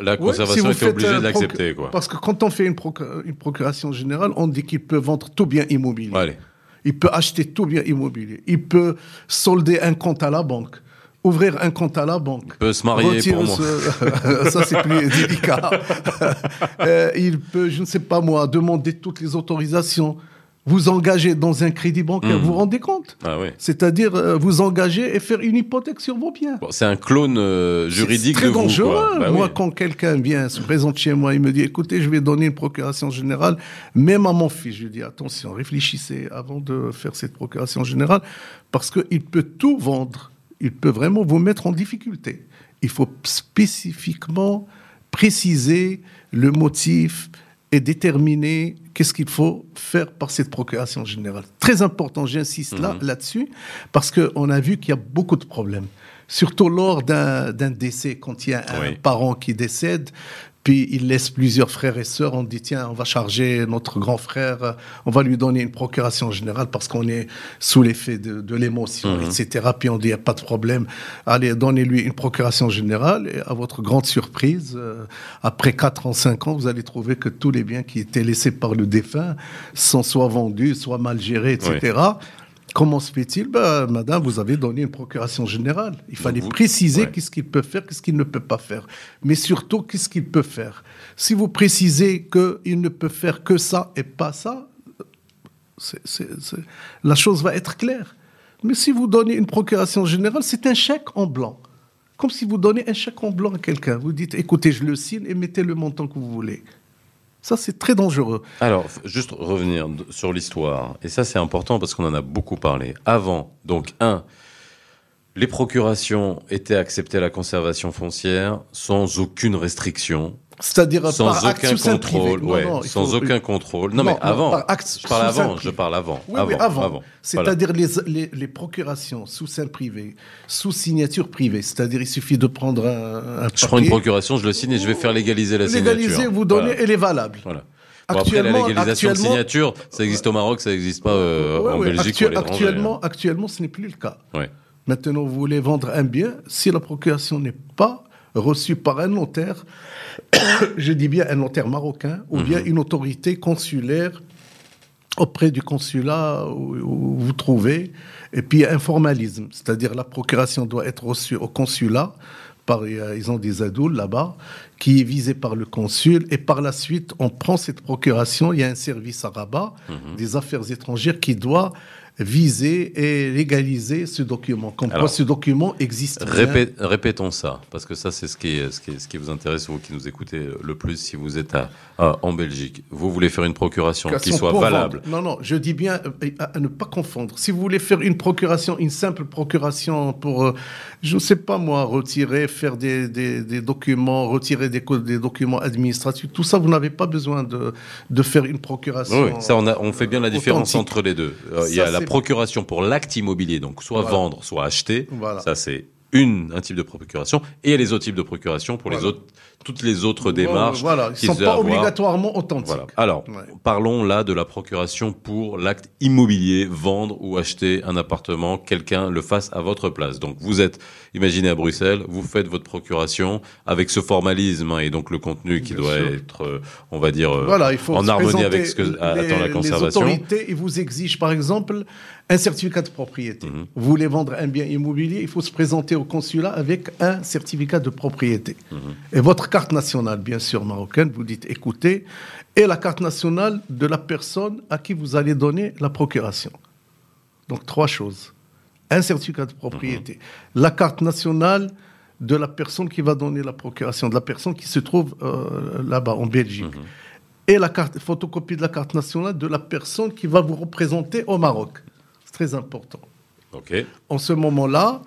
la conservation ouais, si était obligée de l'accepter. Quoi. Parce que quand on fait une, proc une procuration générale, on dit qu'il peut vendre tout bien immobilier. Allez. Il peut acheter tout bien immobilier. Il peut solder un compte à la banque ouvrir un compte à la banque. Il peut se marier pour moi. Ce... ça, c'est plus délicat. euh, il peut, je ne sais pas moi, demander toutes les autorisations. Vous engager dans un crédit bancaire, mmh. vous vous rendez compte ah, oui. C'est-à-dire euh, vous engager et faire une hypothèque sur vos biens. Bon, c'est un clone euh, juridique très de dangereux. vous. Bah, moi, oui. quand quelqu'un vient se présente chez moi, il me dit "Écoutez, je vais donner une procuration générale, même à mon fils." Je lui dis "Attention, réfléchissez avant de faire cette procuration générale, parce qu'il peut tout vendre." il peut vraiment vous mettre en difficulté. Il faut spécifiquement préciser le motif et déterminer qu'est-ce qu'il faut faire par cette procuration générale. Très important, j'insiste là, Mhm. là-dessus, parce qu'on a vu qu'il y a beaucoup de problèmes. Surtout lors d'un d'un décès, quand il y a un Oui. parent qui décède, puis il laisse plusieurs frères et sœurs, on dit tiens, on va charger notre grand frère, on va lui donner une procuration générale parce qu'on est sous l'effet de, de l'émotion, Mhm. etc. Puis on dit, il n'y a pas de problème, allez, donnez-lui une procuration générale et à votre grande surprise, euh, après 4 ans, 5 ans, vous allez trouver que tous les biens qui étaient laissés par le défunt sont soit vendus, soit mal gérés, etc. Comment se fait-il? Ben, Madame, vous avez donné une procuration générale. Il fallait vous- préciser ouais. qu'est-ce qu'il peut faire, qu'est-ce qu'il ne peut pas faire. Mais surtout, qu'est-ce qu'il peut faire? Si vous précisez qu'il ne peut faire que ça et pas ça, la chose va être claire. Mais si vous donnez une procuration générale, c'est un chèque en blanc. Comme si vous donnez un chèque en blanc à quelqu'un. Vous dites, écoutez, je le signe et mettez le montant que vous voulez. Ça, c'est très dangereux. Alors, juste revenir sur l'histoire. Et ça, c'est important parce qu'on en a beaucoup parlé. Avant, donc, un, les procurations étaient acceptées à la conservation foncière sans aucune restriction. C'est-à-dire sans par acte aucun seing contrôle. Non, ouais, non, sans faut- aucun contrôle. Non, Non, mais avant, par acte je parle avant, je parle avant. Oui, oui, avant. Voilà. C'est-à-dire les, les, les procurations sous seing privé, sous signature privée. C'est-à-dire il suffit de prendre un, un Je prends une procuration, je le signe et je vais faire légaliser la légaliser, signature. vous donnez, Voilà. elle est valable. Voilà. Bon, après, la légalisation de signature, ça existe au Maroc, ça n'existe pas euh, Ouais, en ouais, Belgique actu- ou à actuellement, actuellement, ce n'est plus le cas. hein. Ouais. Maintenant, vous voulez vendre un bien, si la procuration n'est pas reçue par un notaire, je dis bien un notaire marocain, ou bien Mhm. une autorité consulaire auprès du consulat où, vous trouvez, et puis un formalisme, c'est-à-dire la procuration doit être reçue au consulat, par, a- ils ont des adouls là-bas, qui est visé par le consul, et par la suite, on prend cette procuration, il y a un service à Rabat Mhm. des affaires étrangères qui doit viser et légaliser ce document. Comme quoi ce document existe bien. Répé- répétons ça, parce que ça, c'est ce qui, est- ce, qui est- ce qui vous intéresse, vous qui nous écoutez le plus, si vous êtes à, à- en Belgique. Vous voulez faire une procuration qui soit valable. vendre. Non, non, je dis bien euh, à, à ne pas confondre. Si vous voulez faire une procuration, une simple procuration pour, euh, je ne sais pas moi, retirer, faire des, des- des documents, retirer des, documents administratifs, tout ça, vous n'avez pas besoin de, de faire une procuration. Oui, ça, on, a- on fait bien la différence authentique. entre les deux. Euh, Il y a la procuration pour l'acte immobilier, donc soit Voilà. vendre, soit acheter. Voilà. Ça, c'est une, un type de procuration. Et il y a les autres types de procuration pour les autres, toutes les autres démarches. Voilà, ils ne sont pas obligatoirement authentiques. Voilà. Alors, Ouais. parlons là de la procuration pour l'acte immobilier, vendre ou acheter un appartement, quelqu'un le fasse à votre place. Donc, vous êtes, imaginez à Bruxelles, vous faites votre procuration avec ce formalisme hein, et donc le contenu qui Bien doit sûr. être, euh, on va dire, euh, Voilà, il faut en harmonie avec ce que les, attend la les conservation. autorités, ils vous exigent par exemple un certificat de propriété. Mhm. Vous voulez vendre un bien immobilier, il faut se présenter au consulat avec un certificat de propriété. Mhm. Et votre carte nationale, bien sûr, marocaine, vous dites écoutez, et la carte nationale de la personne à qui vous allez donner la procuration. Donc trois choses. Un certificat de propriété, Mhm. la carte nationale de la personne qui va donner la procuration, de la personne qui se trouve euh, là-bas en Belgique. Mhm. Et la carte, photocopie de la carte nationale de la personne qui va vous représenter au Maroc. C'est très important. Ok. En ce moment-là,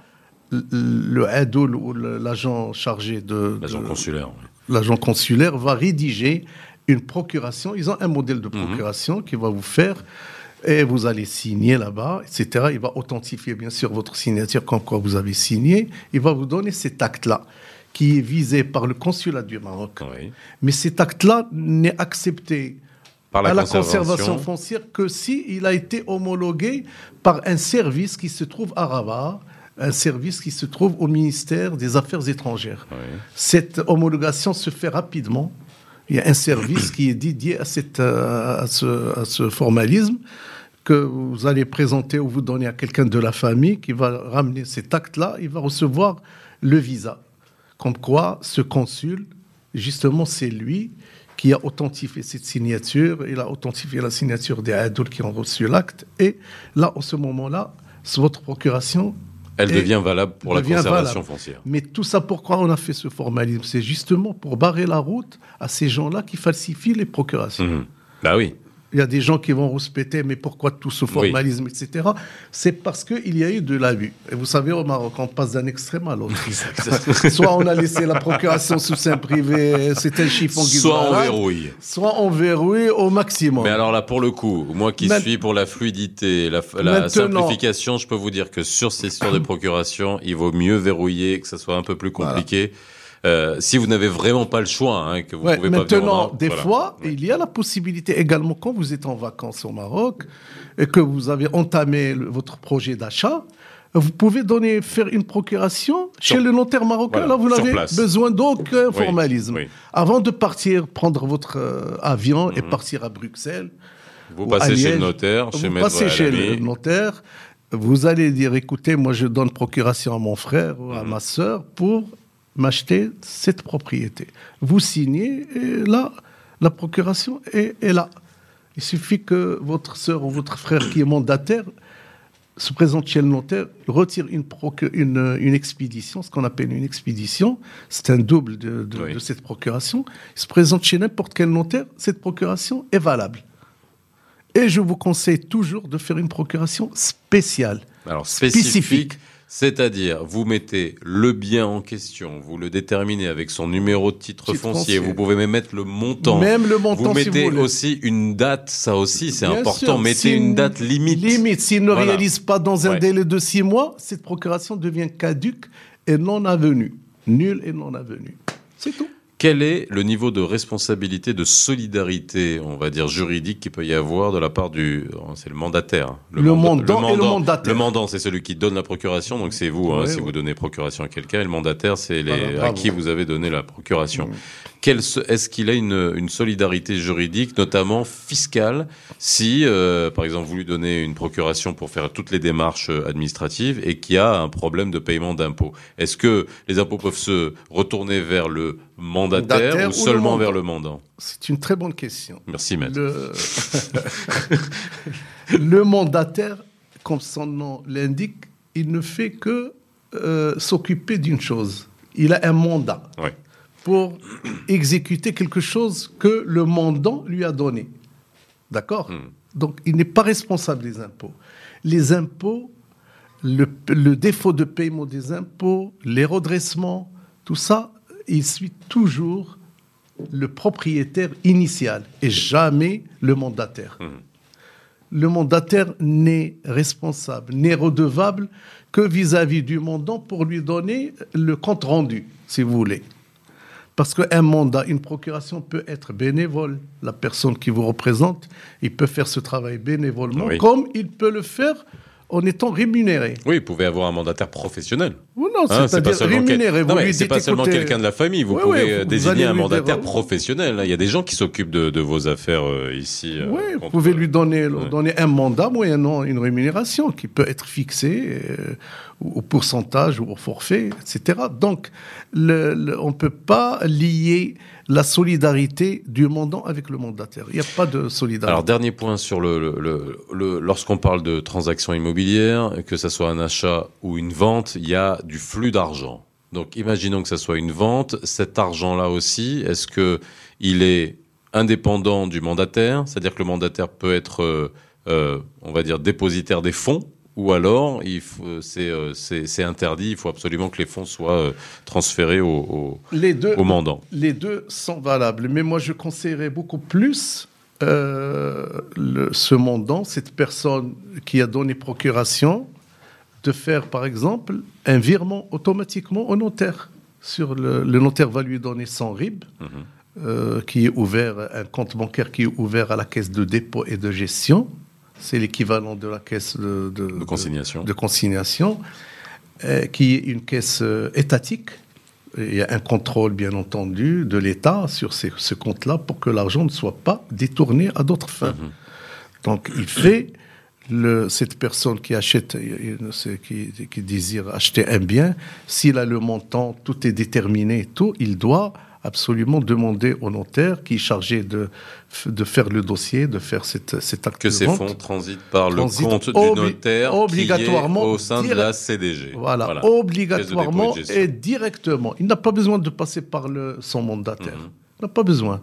le adoul ou l'agent chargé de, L'agent consulaire. oui. l'agent consulaire va rédiger une procuration. Ils ont un modèle de procuration qu'il va vous faire. Et vous allez signer là-bas, etc. Il va authentifier, bien sûr, votre signature comme quoi vous avez signé. Il va vous donner cet acte-là, qui est visé par le consulat du Maroc. Oui. Mais cet acte-là n'est accepté Par la à la conservation. conservation foncière que si il a été homologué par un service qui se trouve à Rabat, un service qui se trouve au ministère des Affaires étrangères. Oui. Cette homologation se fait rapidement. Il y a un service qui est dédié à, cette, euh, à, ce, à ce formalisme que vous allez présenter ou vous donner à quelqu'un de la famille qui va ramener cet acte-là. Il va recevoir le visa. Comme quoi, ce consul, justement, c'est lui qui a authentifié cette signature. Il a authentifié la signature des adultes qui ont reçu l'acte. Et là, en ce moment-là, votre procuration Elle devient valable pour la conservation valable. foncière. mais tout ça, pourquoi on a fait ce formalisme? C'est justement pour barrer la route à ces gens-là qui falsifient les procurations. Mhm. Bah oui. Il y a des gens qui vont respecter, mais pourquoi tout ce formalisme, etc. C'est parce qu'il y a eu de l'abus. Et vous savez, au Maroc, on passe d'un extrême à l'autre. soit on a laissé la procuration sous sein privé, c'est un chiffon qui se Soit on verrouille. Soit on verrouille au maximum. Mais alors là, pour le coup, moi qui Maint- suis pour la fluidité, la, la simplification, je peux vous dire que sur ces histoires de procuration, il vaut mieux verrouiller, que ça soit un peu plus compliqué. Euh, si vous n'avez vraiment pas le choix, hein, que vous Ouais, pouvez pas venir maintenant, Maroc, des voilà. fois, il y a la possibilité également, quand vous êtes en vacances au Maroc et que vous avez entamé le- votre projet d'achat, vous pouvez donner, faire une procuration Sur- chez le notaire marocain. Voilà, Là, vous n'avez besoin d'aucun formalisme. oui. Avant de partir, prendre votre euh, avion Mhm. et partir à Bruxelles, Vous ou passez chez le notaire, chez vous passez chez le notaire, vous allez dire, écoutez, moi je donne procuration à mon frère ou à Mhm. ma sœur pour m'acheter cette propriété. Vous signez et là, la procuration est, est là. Il suffit que votre sœur ou votre frère qui est mandataire se présente chez le notaire, retire une, procu- une, une expédition, ce qu'on appelle une expédition, c'est un double de, de- Oui. de cette procuration, il se présente chez n'importe quel notaire, cette procuration est valable. Et je vous conseille toujours de faire une procuration spéciale. Alors spécifique, Spécifique. C'est-à-dire, vous mettez le bien en question, vous le déterminez avec son numéro de titre, Titre foncier, foncier. vous pouvez même mettre le montant. Même le montant, vous si mettez vous aussi une date, ça aussi c'est important. sûr, mettez si une date limite. Limite, s'il ne Voilà. réalise pas dans un Ouais. délai de six mois, cette procuration devient caduque et non avenue. Nulle et non avenue. C'est tout. Quel est le niveau de responsabilité, de solidarité, on va dire juridique, qu'il peut y avoir de la part du, oh, c'est le mandataire, hein. Le mandant et le mandataire. Le mandant, c'est celui qui donne la procuration, donc c'est vous, hein, Ouais, si vous donnez procuration à quelqu'un, et le mandataire, c'est les à qui vous avez donné la procuration. Est-ce qu'il a une, une solidarité juridique, notamment fiscale, si, euh, par exemple, vous lui donnez une procuration pour faire toutes les démarches euh, administratives et qu'il y a un problème de paiement d'impôts? Est-ce que les impôts peuvent se retourner vers le mandataire Mandataire ou ou le seulement vers le mandant? C'est une très bonne question. Merci, maître. Le... le mandataire, comme son nom l'indique, il ne fait que euh, s'occuper d'une chose. Il a un mandat Ouais. Pour exécuter quelque chose que le mandant lui a donné. D'accord Hmm. Donc, il n'est pas responsable des impôts. Les impôts, le, le défaut de paiement des impôts, les redressements, tout ça, il suit toujours le propriétaire initial et jamais le mandataire. Le mandataire n'est responsable, n'est redevable que vis-à-vis du mandant pour lui donner le compte rendu, si vous voulez. Parce qu'un mandat, une procuration peut être bénévole. La personne qui vous représente, il peut faire ce travail bénévolement, Oui. comme il peut le faire en étant rémunéré. Oui, vous pouvez avoir un mandataire professionnel. Non, Hein, c'est pas seulement, quel- rémunéré. Dites, pas seulement quelqu'un de la famille. Vous Ouais, pouvez ouais, euh, vous désigner un mandataire professionnel. Il y a des gens qui s'occupent de, de vos affaires euh, ici. euh, Oui, vous pouvez lui donner, Ouais. donner un mandat moyennant une rémunération qui peut être fixée euh, au pourcentage ou au forfait, etc. Donc, le- le- on ne peut pas lier la solidarité du mandant avec le mandataire. Il n'y a pas de solidarité. Alors dernier point sur le, le- le- le- lorsqu'on parle de transactions immobilières, que ce soit un achat ou une vente, il y a du flux d'argent. Donc imaginons que ça soit une vente, cet argent-là aussi, est-ce que il est indépendant du mandataire, c'est-à-dire que le mandataire peut être, euh, euh, on va dire, dépositaire des fonds, ou alors c'est euh, c'est- interdit, il faut absolument que les fonds soient transférés au, au, les deux, au mandant. les deux sont valables, mais moi je conseillerais beaucoup plus le- ce mandant, cette personne qui a donné procuration, de faire par exemple un virement automatiquement au notaire. Sur le, le notaire va lui donner 100 RIB, euh, qui est ouvert, un compte bancaire qui est ouvert à la caisse de dépôt et de gestion. C'est l'équivalent de la caisse de, de- De consignation. de consignation, euh, qui est une caisse euh, étatique. Il y a un contrôle, bien entendu, de l'État sur ces- ce compte-là pour que l'argent ne soit pas détourné à d'autres fins. Donc, il fait le, cette personne qui achète, euh, qui, qui désire acheter un bien, s'il a le montant, tout est déterminé, tout, il doit absolument demander au notaire qui est chargé de, de faire le dossier, de faire cette, cet acte Que de ces vente. fonds transitent par Transitent le compte du obli- notaire obligatoirement qui est au sein de la CDG. Voilà, obligatoirement et directement. Il n'a pas besoin de passer par le, son mandataire. Mhm. Il n'a pas besoin.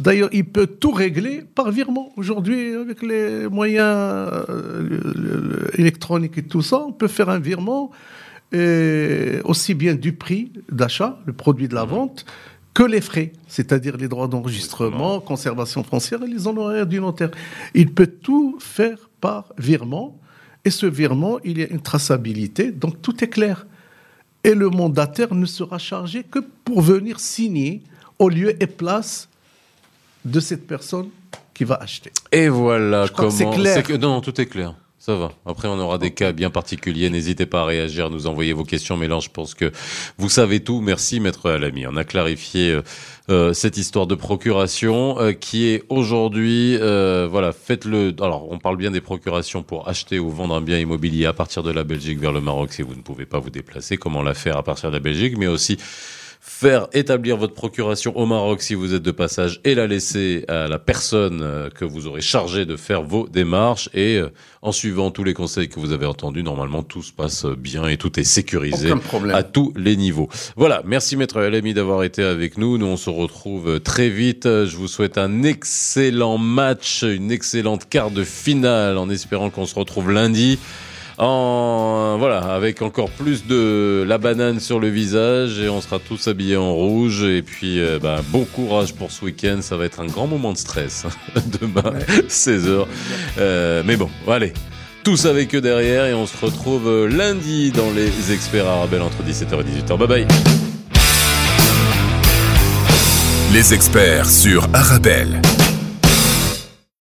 D'ailleurs, il peut tout régler par virement. Aujourd'hui, avec les moyens euh, le- le- le- électroniques et tout ça, on peut faire un virement et aussi bien du prix d'achat, le produit de la Mhm. vente, que les frais, c'est-à-dire les droits d'enregistrement, conservation foncière et les honoraires du notaire. Il peut tout faire par virement. Et ce virement, il y a une traçabilité, donc tout est clair. Et le mandataire ne sera chargé que pour venir signer au lieu et place de cette personne qui va acheter. Et voilà Je comment. c'est clair. que- Non, tout est clair. Ça va. Après, on aura des cas bien particuliers. N'hésitez pas à réagir, à nous envoyer vos questions. Mais là, je pense que vous savez tout. Merci, maître Alami. On a clarifié euh, euh, cette histoire de procuration euh, qui est aujourd'hui, euh, voilà, faites-le. Alors, on parle bien des procurations pour acheter ou vendre un bien immobilier à partir de la Belgique vers le Maroc si vous ne pouvez pas vous déplacer. Comment la faire à partir de la Belgique, mais aussi faire établir votre procuration au Maroc si vous êtes de passage et la laisser à la personne euh, que vous aurez chargée de faire vos démarches et euh, en suivant tous les conseils que vous avez entendus, normalement tout se passe bien et tout est sécurisé à tous les niveaux. Voilà, merci maître LMI d'avoir été avec nous. Nous on se retrouve très vite. Je vous souhaite un excellent match, une excellente quart de finale en espérant qu'on se retrouve lundi en voilà, avec encore plus de la banane sur le visage et on sera tous habillés en rouge et puis euh, bah, bon courage pour ce week-end, ça va être un grand moment de stress demain 16h. Euh, mais bon, allez. Tous avec eux derrière et on se retrouve lundi dans les experts arabes entre 17h et 18h. Bye bye. Les experts sur Arabelle.